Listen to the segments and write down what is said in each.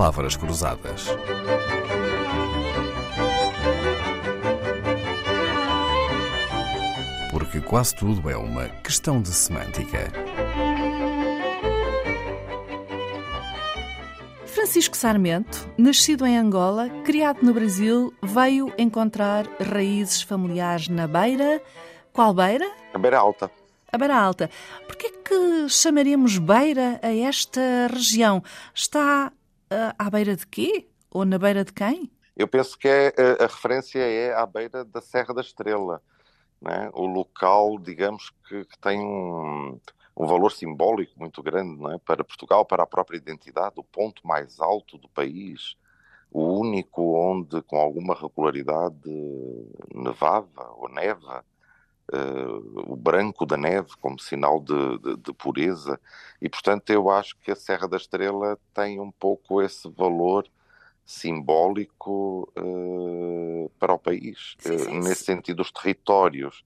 palavras cruzadas. Porque quase tudo é uma questão de semântica. Francisco Sarmento, nascido em Angola, criado no Brasil, veio encontrar raízes familiares na Beira. Qual Beira? A Beira Alta. A Beira Alta. Por que é que chamaremos Beira a esta região? Está uh, à beira de quê? Ou na beira de quem? Eu penso que é, a, a referência é à beira da Serra da Estrela. Né? O local, digamos, que, que tem um, um, valor simbólico muito grande é? para Portugal, para a própria identidade, o ponto mais alto do país, o único onde, com alguma regularidade, nevava ou neva uh, o branco da neve como sinal de, de, de, pureza. E, portanto, eu acho que a Serra da Estrela tem um pouco esse valor simbólico uh, para o país. Sim, sim, uh, nesse sentido, os territórios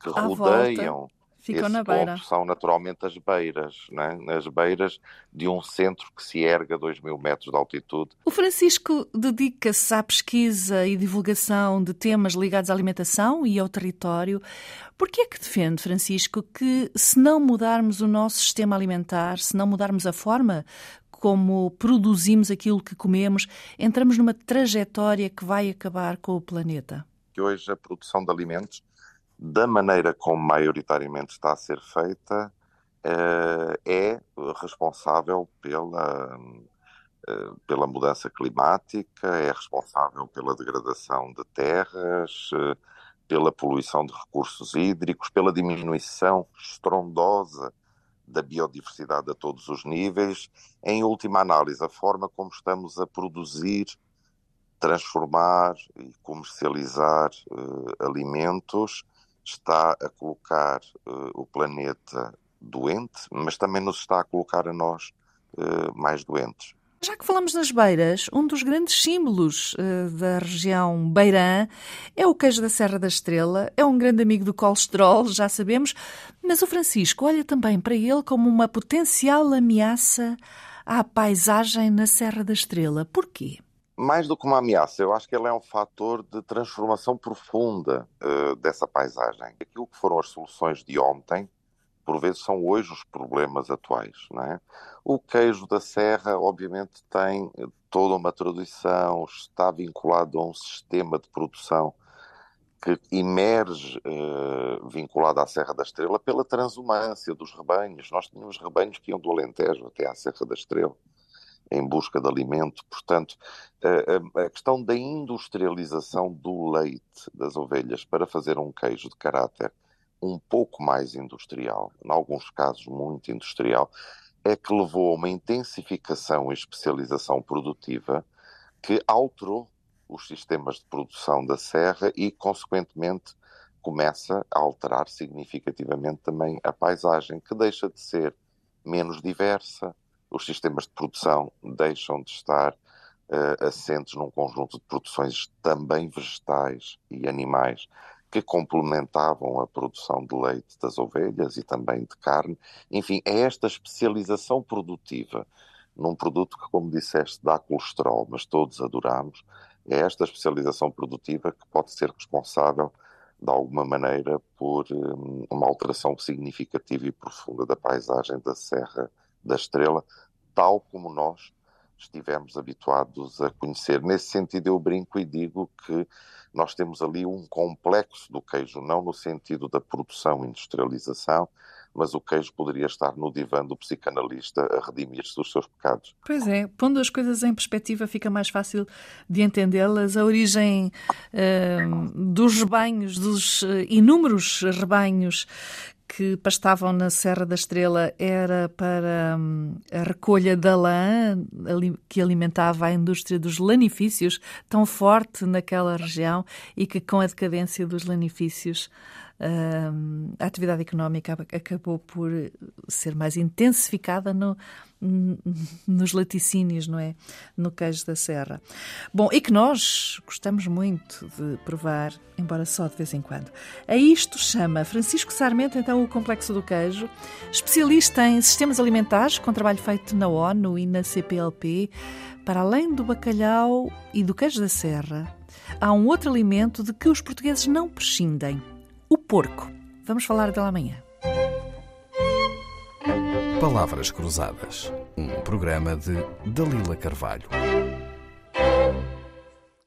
que à rodeiam volta. Ficam na beira. são naturalmente as beiras, né? as beiras de um centro que se erga a 2 mil metros de altitude. O Francisco dedica-se à pesquisa e divulgação de temas ligados à alimentação e ao território. Por que é que defende, Francisco, que se não mudarmos o nosso sistema alimentar, se não mudarmos a forma como produzimos aquilo que comemos, entramos numa trajetória que vai acabar com o planeta? Que hoje a produção de alimentos da maneira como maioritariamente está a ser feita, uh, é responsável pela, uh, pela mudança climática, é responsável pela degradação de terras, uh, pela poluição de recursos hídricos, pela diminuição estrondosa da biodiversidade a todos os níveis. Em última análise, a forma como estamos a produzir, transformar e comercializar alimentos está a colocar uh, o planeta doente, mas também nos está a colocar a nós uh, mais doentes. Já que falamos nas beiras, um dos grandes símbolos uh, da região beirã é o queijo da Serra da Estrela. É um grande amigo do colesterol, já sabemos, mas o Francisco olha também para ele como uma potencial ameaça à paisagem na Serra da Estrela. Porquê? Mais do que uma ameaça, eu acho que ele é um fator de transformação profunda uh, dessa paisagem. Aquilo que foram as soluções de ontem, por vezes são hoje os problemas atuais. Não é? O queijo da serra, obviamente, tem toda uma tradição, está vinculado a um sistema de produção que emerge uh, vinculado à Serra da Estrela pela transumância dos rebanhos. Nós tínhamos rebanhos que iam do Alentejo até à Serra da Estrela em busca de alimento. Portanto, a, questão da industrialização do leite das ovelhas para fazer um queijo de caráter um pouco mais industrial, em alguns casos muito industrial, é que levou a uma intensificação e especialização produtiva que alterou os sistemas de produção da serra e, consequentemente, começa a alterar significativamente também a paisagem, que deixa de ser menos diversa, os sistemas de produção deixam de estar uh, assentes num conjunto de produções também vegetais e animais que complementavam a produção de leite das ovelhas e também de carne. Enfim, é esta especialização produtiva num produto que, como disseste, dá colesterol, mas todos adoramos, é esta especialização produtiva que pode ser responsável, de alguma maneira, por um, uma alteração significativa e profunda da paisagem da Serra da Estrela, tal como nós estivemos habituados a conhecer. Nesse sentido, eu brinco e digo que nós temos ali um complexo do queijo, não no sentido da produção e industrialização, mas o queijo poderia estar no divã do psicanalista a redimir-se dos seus pecados. Pois é, pondo as coisas em perspectiva fica mais fácil de entendê-las. A origem uh, dos rebanhos, dos uh, inúmeros rebanhos que pastavam na Serra da Estrela era para hum, a recolha da lã, que alimentava a indústria dos lanifícios, tão forte naquela região e que, com a decadência dos lanifícios, a atividade económica acabou por ser mais intensificada no, nos laticínios, não é? No queijo da serra. Bom, e que nós gostamos muito de provar, embora só de vez em quando. A isto chama Francisco Sarmento, então, o Complexo do Queijo, especialista em sistemas alimentares, com trabalho feito na ONU e na CPLP. Para além do bacalhau e do queijo da serra, há um outro alimento de que os portugueses não prescindem: o porco. Vamos falar dele amanhã. Palavras Cruzadas, um programa de Dalila Carvalho.